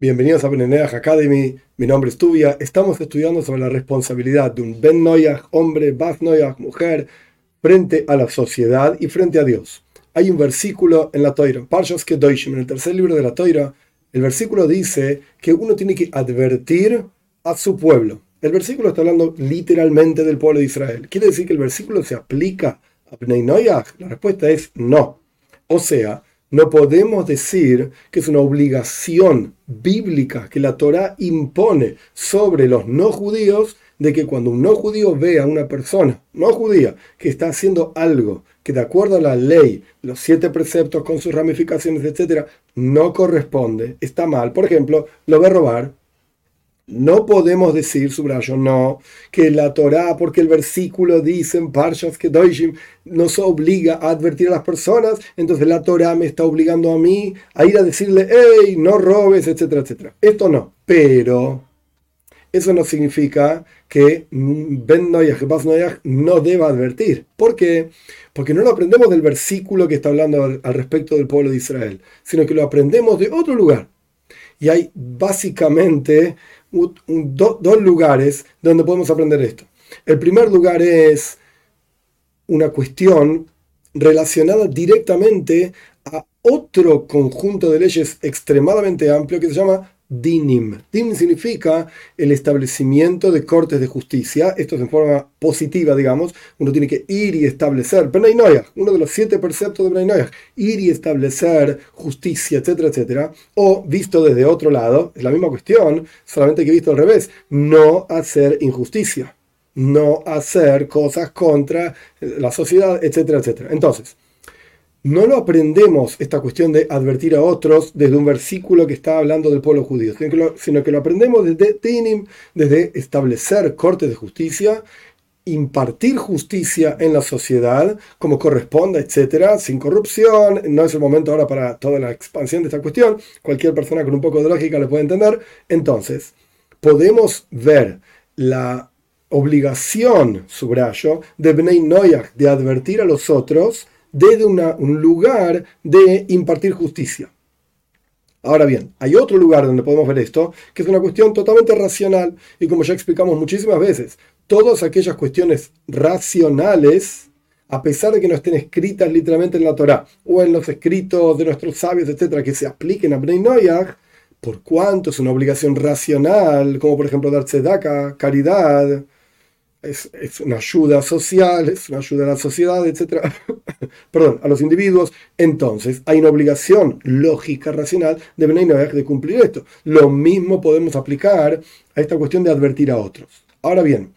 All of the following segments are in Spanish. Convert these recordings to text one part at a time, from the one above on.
Bienvenidos a Beneneach Academy, mi nombre es Tubia. Estamos estudiando sobre la responsabilidad de un Ben Noyach, hombre, Bas Noyach, mujer, frente a la sociedad y frente a Dios. Hay un versículo en la Toira, Parshas Kedoshim, en el tercer libro de la Toira, el versículo dice que uno tiene que advertir a su pueblo. El versículo está hablando literalmente del pueblo de Israel. ¿Quiere decir que el versículo se aplica a Bnei Noyach? La respuesta es no. O sea, no podemos decir que es una obligación bíblica que la Torá impone sobre los no judíos de que cuando un no judío ve a una persona no judía que está haciendo algo que de acuerdo a la ley, los siete preceptos con sus ramificaciones, etcétera, no corresponde, está mal. Por ejemplo, lo ve robar, no podemos decir, subrayo, no, que la Torá, porque el versículo dice en Parshas Kedoshim, nos obliga a advertir a las personas, entonces la Torá me está obligando a mí a ir a decirle, hey, no robes, etcétera, etcétera. Esto no, pero eso no significa que Ben Noyach, Bas Noyach no deba advertir. ¿Por qué? Porque no lo aprendemos del versículo que está hablando al respecto del pueblo de Israel, sino que lo aprendemos de otro lugar. Y hay básicamente dos lugares donde podemos aprender esto. El primer lugar es una cuestión relacionada directamente a otro conjunto de leyes extremadamente amplio que se llama dinim. Dinim significa el establecimiento de cortes de justicia. Esto es en forma positiva, digamos. Uno tiene que ir y establecer. uno de los siete preceptos de Bnei ir y establecer justicia, etcétera, etcétera. O visto desde otro lado, es la misma cuestión, solamente que visto al revés. No hacer injusticia. No hacer cosas contra la sociedad, etcétera, etcétera. Entonces, no lo aprendemos esta cuestión de advertir a otros desde un versículo que está hablando del pueblo judío, sino que lo, aprendemos desde Tinim, desde establecer cortes de justicia, impartir justicia en la sociedad como corresponda, etcétera, sin corrupción. No es el momento ahora para toda la expansión de esta cuestión. Cualquier persona con un poco de lógica lo puede entender. Entonces, podemos ver la obligación, subrayo, de Bnei Noyach de advertir a los otros desde un lugar de impartir justicia. Ahora bien, hay otro lugar donde podemos ver esto, que es una cuestión totalmente racional, y como ya explicamos muchísimas veces, todas aquellas cuestiones racionales, a pesar de que no estén escritas literalmente en la Torah o en los escritos de nuestros sabios, etcétera, que se apliquen a Bnei Noyach, por cuanto es una obligación racional, como por ejemplo dar tzedaka, caridad, es, una ayuda social, es una ayuda a la sociedad, etc. Perdón, a los individuos. Entonces, hay una obligación lógica, racional de de cumplir esto. Lo mismo podemos aplicar a esta cuestión de advertir a otros. Ahora bien,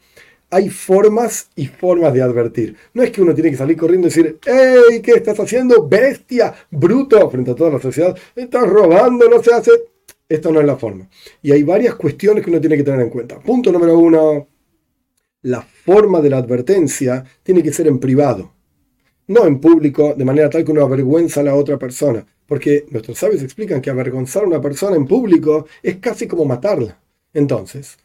hay formas y formas de advertir. No es que uno tiene que salir corriendo y decir, ¡Ey! ¿Qué estás haciendo? ¡Bestia! ¡Bruto! Frente a toda la sociedad. Estás robando, no se hace. Esto no es la forma. Y hay varias cuestiones que uno tiene que tener en cuenta. Punto número uno la forma de la advertencia tiene que ser en privado, no en público, de manera tal que uno avergüenza a la otra persona. Porque nuestros sabios explican que avergonzar a una persona en público es casi como matarla. Entonces,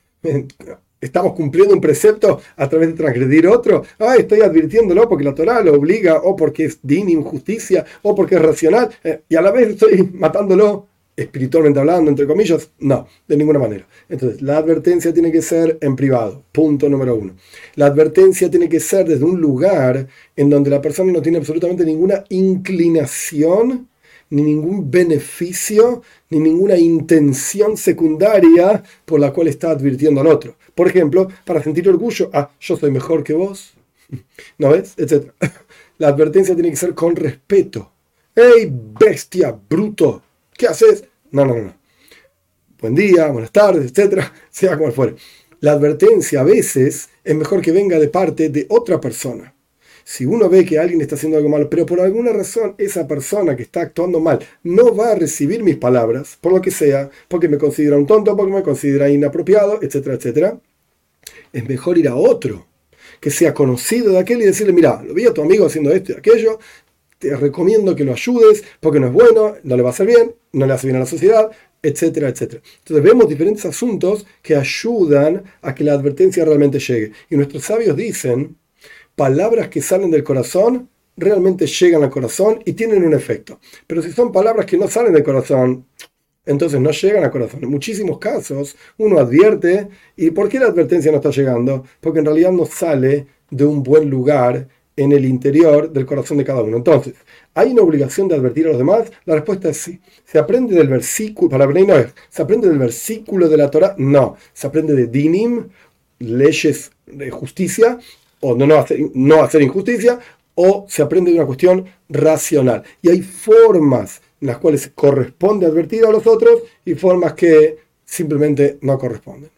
estamos cumpliendo un precepto a través de transgredir otro. Ah, estoy advirtiéndolo porque la Torah lo obliga, o porque es din injusticia, o porque es racional, eh, y a la vez estoy matándolo espiritualmente hablando, entre comillas, no, de ninguna manera. Entonces, la advertencia tiene que ser en privado, punto número uno. La advertencia tiene que ser desde un lugar en donde la persona no tiene absolutamente ninguna inclinación, ni ningún beneficio, ni ninguna intención secundaria por la cual está advirtiendo al otro. Por ejemplo, para sentir orgullo, ah, yo soy mejor que vos, ¿no ves? Etcétera. La advertencia tiene que ser con respeto. ¡Ey, bestia, bruto! ¿Qué haces? No, no, no. Buen día, buenas tardes, etcétera, sea como fuere. La advertencia a veces es mejor que venga de parte de otra persona. Si uno ve que alguien está haciendo algo malo, pero por alguna razón esa persona que está actuando mal no va a recibir mis palabras, por lo que sea, porque me considera un tonto, porque me considera inapropiado, etcétera, etcétera, es mejor ir a otro que sea conocido de aquel y decirle, mira, lo vi a tu amigo haciendo esto y aquello, te recomiendo que lo ayudes porque no es bueno, no le va a hacer bien, no le hace bien a la sociedad, etcétera, etcétera. Entonces vemos diferentes asuntos que ayudan a que la advertencia realmente llegue. Y nuestros sabios dicen, palabras que salen del corazón realmente llegan al corazón y tienen un efecto. Pero si son palabras que no salen del corazón, entonces no llegan a corazón. En muchísimos casos uno advierte, ¿y por qué la advertencia no está llegando? Porque en realidad no sale de un buen lugar en el interior del corazón de cada uno. Entonces, ¿hay una obligación de advertir a los demás? La respuesta es sí. ¿Se aprende del versículo, para ¿se aprende del versículo de la Torah? No. Se aprende de dinim, leyes de justicia, o no, no, hacer, no hacer injusticia, o se aprende de una cuestión racional. Y hay formas en las cuales corresponde advertir a los otros y formas que simplemente no corresponden.